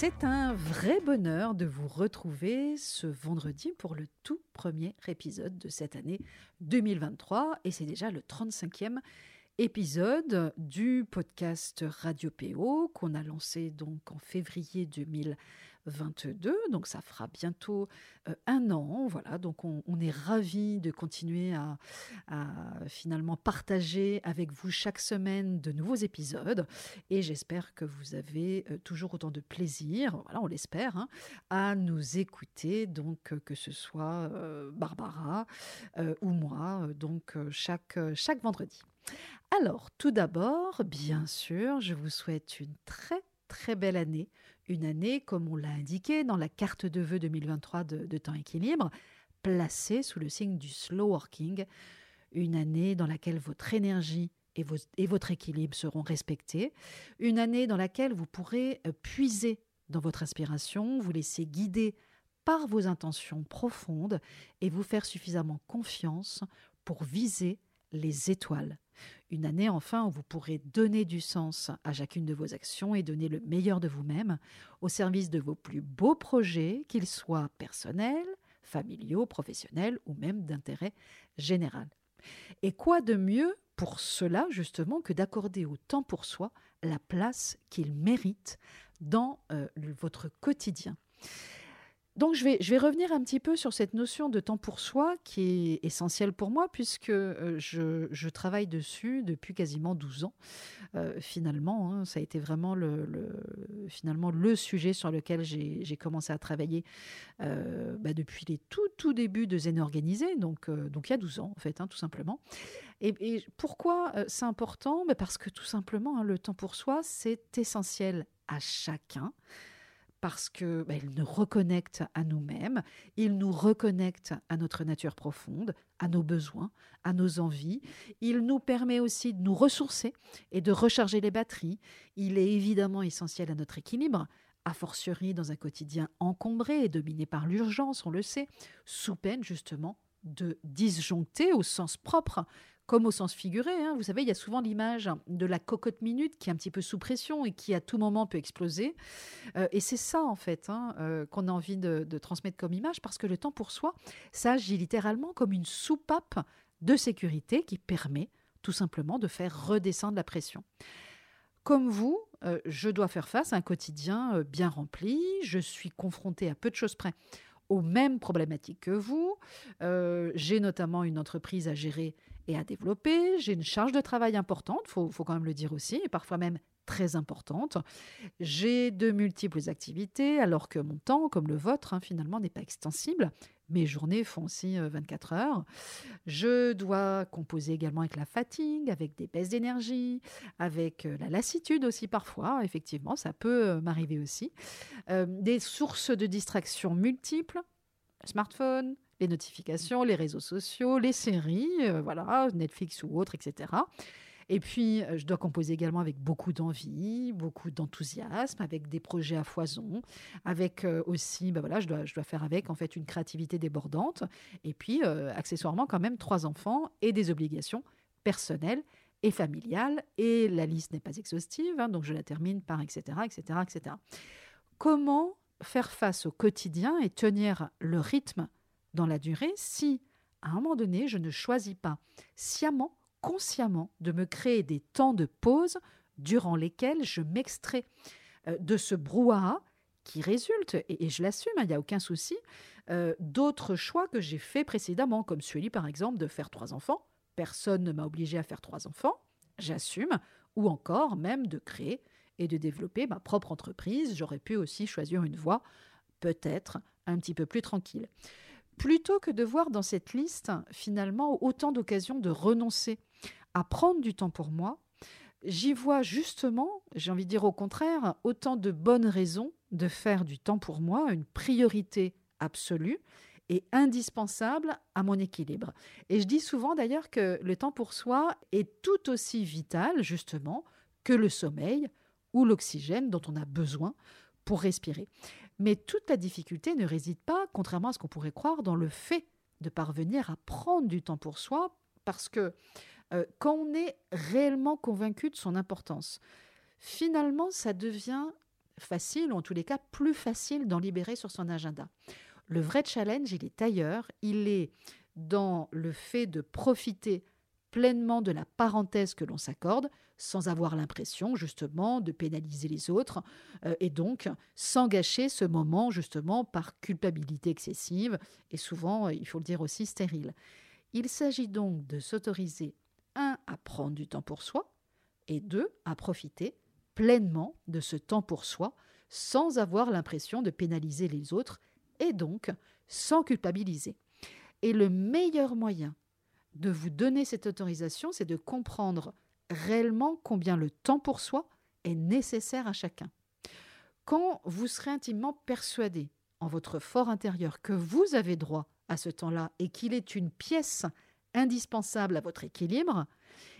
C'est un vrai bonheur de vous retrouver ce vendredi pour le tout premier épisode de cette année 2023 et c'est déjà le 35e épisode du podcast Radio PO qu'on a lancé donc en février 2023 22. Donc ça fera bientôt euh, un an. Voilà, donc on, est ravis de continuer à, finalement partager avec vous chaque semaine de nouveaux épisodes. Et j'espère que vous avez euh, toujours autant de plaisir, voilà, on l'espère, hein, à nous écouter. Donc que ce soit euh, Barbara ou moi, donc chaque, chaque vendredi. Alors, tout d'abord, bien sûr, je vous souhaite une très très belle année une année, comme on l'a indiqué dans la carte de vœux 2023 de, temps équilibre, placée sous le signe du slow working, une année dans laquelle votre énergie et, et votre équilibre seront respectés, une année dans laquelle vous pourrez euh, puiser dans votre inspiration, vous laisser guider par vos intentions profondes et vous faire suffisamment confiance pour viser les étoiles. Une année enfin où vous pourrez donner du sens à chacune de vos actions et donner le meilleur de vous-même au service de vos plus beaux projets, qu'ils soient personnels, familiaux, professionnels ou même d'intérêt général. Et quoi de mieux pour cela justement que d'accorder au temps pour soi la place qu'il mérite dans euh, votre quotidien? Donc je vais, je vais revenir un petit peu sur cette notion de temps pour soi qui est essentielle pour moi puisque euh, je, je travaille dessus depuis quasiment 12 ans. Euh, finalement, hein. ça a été vraiment le, finalement le sujet sur lequel j'ai commencé à travailler euh, bah, depuis les tout, tout débuts de Zen Organisé, donc, donc il y a 12 ans en fait, hein, tout simplement. Et, pourquoi c'est important? Bah, Parce que tout simplement, hein, le temps pour soi, c'est essentiel à chacun parce que bah, il nous reconnecte à nous-mêmes, il nous reconnecte à notre nature profonde, à nos besoins, à nos envies. Il nous permet aussi de nous ressourcer et de recharger les batteries. Il est évidemment essentiel à notre équilibre, a fortiori dans un quotidien encombré et dominé par l'urgence, on le sait, sous peine justement de disjoncter au sens propre comme au sens figuré. Hein. Vous savez, il y a souvent l'image de la cocotte minute qui est un petit peu sous pression et qui à tout moment peut exploser. Euh, et c'est ça, en fait, hein, euh, qu'on a envie de, transmettre comme image, parce que le temps pour soi, ça agit littéralement comme une soupape de sécurité qui permet tout simplement de faire redescendre la pression. Comme vous, euh, je dois faire face à un quotidien bien rempli, je suis confrontée à peu de choses près aux mêmes problématiques que vous. J'ai notamment une entreprise à gérer et à développer. J'ai une charge de travail importante, il faut, quand même le dire aussi, et parfois même très importante. J'ai de multiples activités, alors que mon temps, comme le vôtre, hein, finalement, n'est pas extensible. Mes journées font aussi 24 euh, heures. Je dois composer également avec la fatigue, avec des baisses d'énergie, avec euh, la lassitude aussi parfois. Effectivement, ça peut euh, m'arriver aussi. des sources de distraction multiples, smartphone, les notifications, les réseaux sociaux, les séries, voilà, Netflix ou autre, etc. Et puis, euh, je dois composer également avec beaucoup d'envie, beaucoup d'enthousiasme, avec des projets à foison, avec euh, aussi, ben voilà, je dois, faire avec en fait une créativité débordante, et puis accessoirement quand même trois enfants et des obligations personnelles et familiales. Et la liste n'est pas exhaustive, hein, donc je la termine par etc., etc., etc. Comment faire face au quotidien et tenir le rythme dans la durée si, à un moment donné, je ne choisis pas sciemment, consciemment, de me créer des temps de pause durant lesquels je m'extrais euh, de ce brouhaha qui résulte, et, je l'assume, il n'y a aucun souci, euh, d'autres choix que j'ai faits précédemment, comme celui par exemple de faire trois enfants. Personne ne m'a obligé à faire trois enfants, j'assume, ou encore même de créer et de développer ma propre entreprise. J'aurais pu aussi choisir une voie peut-être un petit peu plus tranquille plutôt que de voir dans cette liste finalement autant d'occasions de renoncer à prendre du temps pour moi, j'y vois justement, j'ai envie de dire au contraire, autant de bonnes raisons de faire du temps pour moi une priorité absolue et indispensable à mon équilibre. Et je dis souvent d'ailleurs que le temps pour soi est tout aussi vital justement que le sommeil ou l'oxygène dont on a besoin pour respirer. Mais toute la difficulté ne réside pas, contrairement à ce qu'on pourrait croire, dans le fait de parvenir à prendre du temps pour soi, parce que euh, quand on est réellement convaincu de son importance, finalement, ça devient facile, ou en tous les cas plus facile d'en libérer sur son agenda. Le vrai challenge, il est ailleurs, il est dans le fait de profiter pleinement de la parenthèse que l'on s'accorde, sans avoir l'impression justement de pénaliser les autres, euh, et donc sans gâcher ce moment justement par culpabilité excessive, et souvent, il faut le dire aussi, stérile. Il s'agit donc de s'autoriser, un, à prendre du temps pour soi, et deux, à profiter pleinement de ce temps pour soi, sans avoir l'impression de pénaliser les autres, et donc sans culpabiliser. Et le meilleur moyen de vous donner cette autorisation, c'est de comprendre réellement combien le temps pour soi est nécessaire à chacun. Quand vous serez intimement persuadé en votre fort intérieur que vous avez droit à ce temps-là et qu'il est une pièce indispensable à votre équilibre,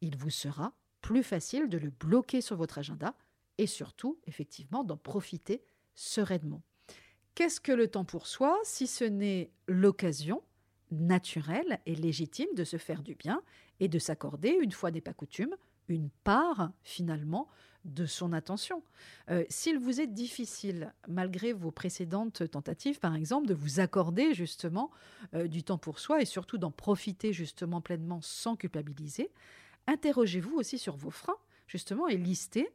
il vous sera plus facile de le bloquer sur votre agenda et surtout, effectivement, d'en profiter sereinement. Qu'est-ce que le temps pour soi si ce n'est l'occasion naturelle et légitime de se faire du bien et de s'accorder, une fois n'est pas coutume, une part finalement de son attention. Euh, s'il vous est difficile, malgré vos précédentes tentatives, par exemple, de vous accorder justement euh, du temps pour soi et surtout d'en profiter justement pleinement sans culpabiliser, interrogez-vous aussi sur vos freins, justement, et listez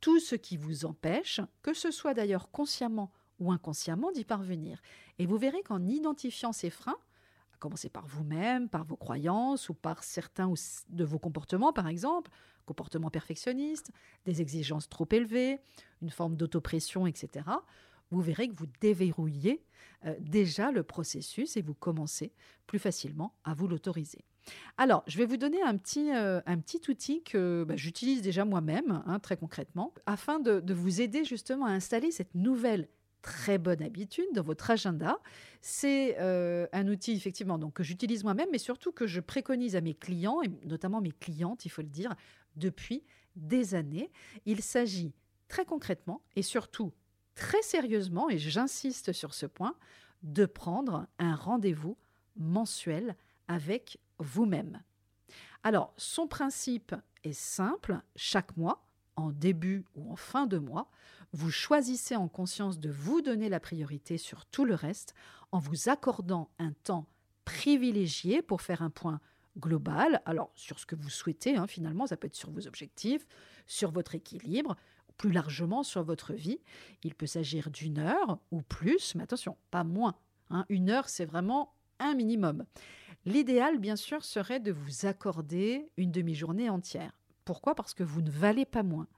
tout ce qui vous empêche, que ce soit d'ailleurs consciemment ou inconsciemment, d'y parvenir. Et vous verrez qu'en identifiant ces freins, commencer par vous-même, par vos croyances ou par certains de vos comportements, par exemple, comportement perfectionniste, des exigences trop élevées, une forme d'autopression, etc., vous verrez que vous déverrouillez euh, déjà le processus et vous commencez plus facilement à vous l'autoriser. Alors, je vais vous donner un petit, euh, outil que bah, j'utilise déjà moi-même, hein, très concrètement, afin de, vous aider justement à installer cette nouvelle très bonne habitude dans votre agenda. C'est euh, un outil effectivement donc, que j'utilise moi-même, mais surtout que je préconise à mes clients, et notamment mes clientes, il faut le dire, depuis des années. Il s'agit très concrètement et surtout très sérieusement, et j'insiste sur ce point, de prendre un rendez-vous mensuel avec vous-même. Alors, son principe est simple. Chaque mois, en début ou en fin de mois, vous choisissez en conscience de vous donner la priorité sur tout le reste en vous accordant un temps privilégié pour faire un point global, alors sur ce que vous souhaitez, hein, finalement, ça peut être sur vos objectifs, sur votre équilibre, plus largement sur votre vie. Il peut s'agir d'une heure ou plus, mais attention, pas moins. Hein. Une heure, c'est vraiment un minimum. L'idéal, bien sûr, serait de vous accorder une demi-journée entière. Pourquoi? Parce que vous ne valez pas moins.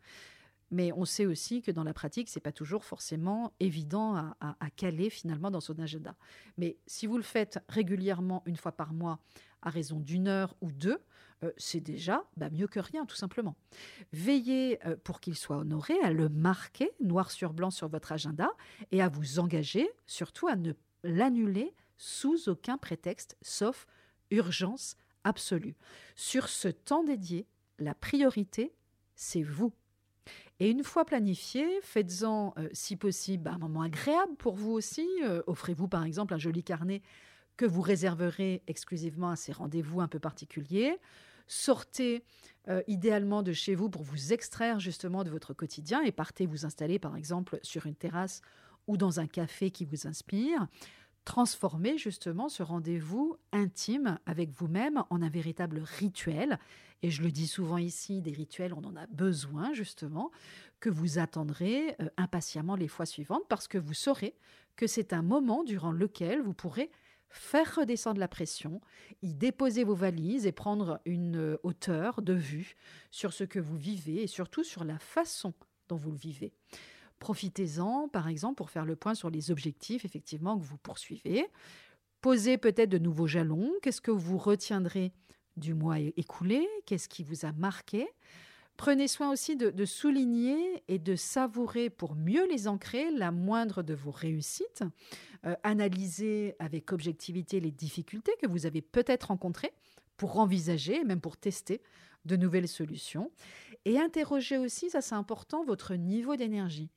Mais on sait aussi que dans la pratique, c'est pas toujours forcément évident à, caler finalement dans son agenda. Mais si vous le faites régulièrement, une fois par mois, à raison d'une heure ou deux, euh, c'est déjà bah, mieux que rien, tout simplement. Veillez euh, pour qu'il soit honoré, à le marquer noir sur blanc sur votre agenda et à vous engager surtout à ne l'annuler sous aucun prétexte, sauf urgence absolue. Sur ce temps dédié, la priorité, c'est vous. Et une fois planifié, faites-en, euh, si possible, un moment agréable pour vous aussi. Offrez-vous, par exemple, un joli carnet que vous réserverez exclusivement à ces rendez-vous un peu particuliers. Sortez euh, idéalement de chez vous pour vous extraire justement de votre quotidien et partez vous installer par exemple sur une terrasse ou dans un café qui vous inspire. Transformez justement ce rendez-vous intime avec vous-même en un véritable rituel. Et je le dis souvent ici, des rituels, on en a besoin justement, que vous attendrez euh, impatiemment les fois suivantes parce que vous saurez que c'est un moment durant lequel vous pourrez faire redescendre la pression, y déposer vos valises et prendre une euh, hauteur de vue sur ce que vous vivez et surtout sur la façon dont vous le vivez. Profitez-en, par exemple, pour faire le point sur les objectifs effectivement que vous poursuivez. Posez peut-être de nouveaux jalons. Qu'est-ce que vous retiendrez du mois écoulé? Qu'est-ce qui vous a marqué? Prenez soin aussi de, souligner et de savourer pour mieux les ancrer la moindre de vos réussites. Euh, analysez avec objectivité les difficultés que vous avez peut-être rencontrées pour envisager, même pour tester de nouvelles solutions. Et interrogez aussi, ça c'est important, votre niveau d'énergie.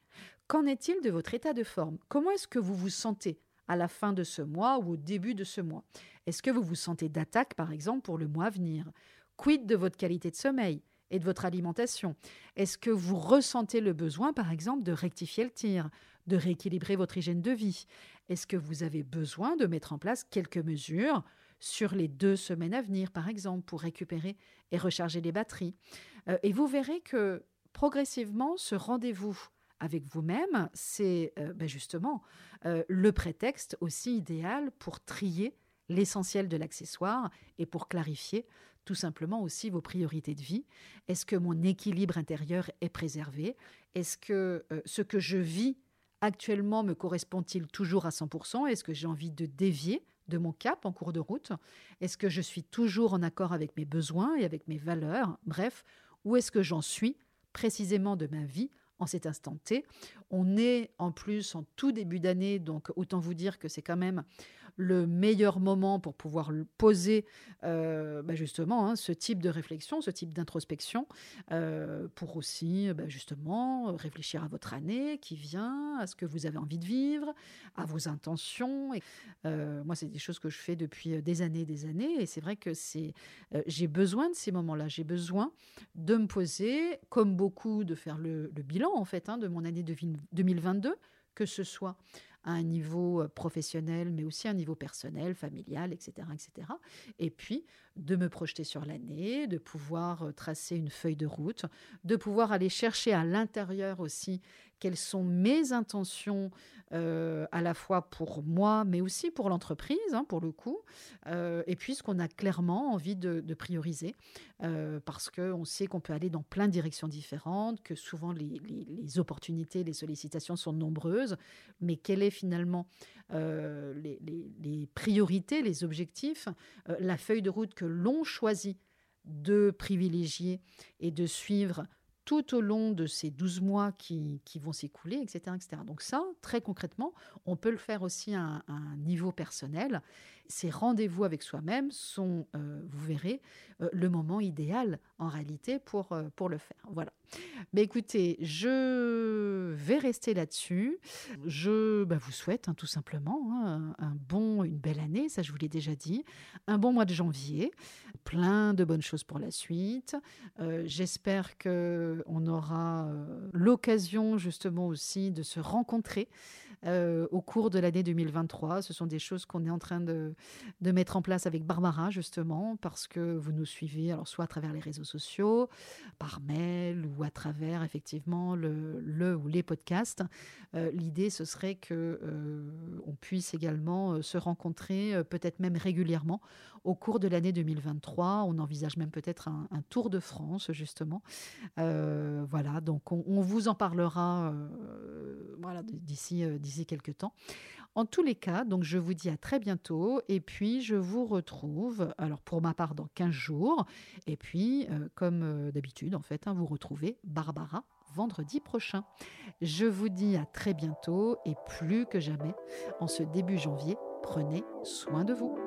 Qu'en est-il de votre état de forme? Comment est-ce que vous vous sentez à la fin de ce mois ou au début de ce mois? Est-ce que vous vous sentez d'attaque, par exemple, pour le mois à venir? Quid de votre qualité de sommeil et de votre alimentation? Est-ce que vous ressentez le besoin, par exemple, de rectifier le tir, de rééquilibrer votre hygiène de vie? Est-ce que vous avez besoin de mettre en place quelques mesures sur les deux semaines à venir, par exemple, pour récupérer et recharger les batteries? Euh, Et vous verrez que progressivement, ce rendez-vous avec vous-même, c'est euh, ben justement euh, le prétexte aussi idéal pour trier l'essentiel de l'accessoire et pour clarifier tout simplement aussi vos priorités de vie. Est-ce que mon équilibre intérieur est préservé? Est-ce que euh, ce que je vis actuellement me correspond-il toujours à 100% Est-ce que j'ai envie de dévier de mon cap en cours de route? Est-ce que je suis toujours en accord avec mes besoins et avec mes valeurs? Bref, où est-ce que j'en suis précisément de ma vie en cet instant T. On est en plus en tout début d'année, donc autant vous dire que c'est quand même le meilleur moment pour pouvoir poser bah, justement hein, ce type de réflexion, ce type d'introspection, pour aussi bah, justement réfléchir à votre année qui vient, à ce que vous avez envie de vivre, à vos intentions. Et, moi, c'est des choses que je fais depuis des années et des années, et c'est vrai que c'est, j'ai besoin de ces moments-là. J'ai besoin de me poser, comme beaucoup, de faire le, bilan en fait hein, de mon année de 2022, que ce soit un niveau euh, professionnel, mais aussi à un niveau personnel, familial, etc., etc. Et puis de me projeter sur l'année, de pouvoir euh, tracer une feuille de route, de pouvoir aller chercher à l'intérieur aussi quelles sont mes intentions euh, à la fois pour moi, mais aussi pour l'entreprise, hein, pour le coup, euh, et puis ce qu'on a clairement envie de, prioriser, euh, parce qu'on sait qu'on peut aller dans plein de directions différentes, que souvent les, opportunités, les sollicitations sont nombreuses, mais quelle est finalement les, priorités, les objectifs, la feuille de route que l'on choisit de privilégier et de suivre tout au long de ces 12 mois qui, vont s'écouler, etc.. Donc ça, très concrètement, on peut le faire aussi à un niveau personnel ces rendez-vous avec soi-même sont, euh, vous verrez, euh, le moment idéal en réalité pour, euh, pour le faire. Voilà. Mais écoutez, je vais rester là-dessus. Je bah, vous souhaite hein, tout simplement hein, un bon, une belle année, ça je vous l'ai déjà dit, un bon mois de janvier, plein de bonnes choses pour la suite. J'espère que on aura l'occasion justement aussi de se rencontrer euh, au cours de l'année 2023. Ce sont des choses qu'on est en train de, mettre en place avec Barbara, justement, parce que vous nous suivez, alors soit à travers les réseaux sociaux, par mail ou à travers effectivement le, le ou les podcasts. Euh, l'idée, ce serait que euh, on puisse également se rencontrer, peut-être même régulièrement, au cours de l'année 2023. On envisage même peut-être un, tour de France, justement. voilà, donc on, on, vous en parlera voilà, d'ici quelques temps. En tous les cas, donc je vous dis à très bientôt et puis je vous retrouve, alors pour ma part dans 15 jours, et puis euh, comme euh, d'habitude en fait, hein, vous retrouvez Barbara vendredi prochain. Je vous dis à très bientôt et plus que jamais, en ce début janvier, prenez soin de vous.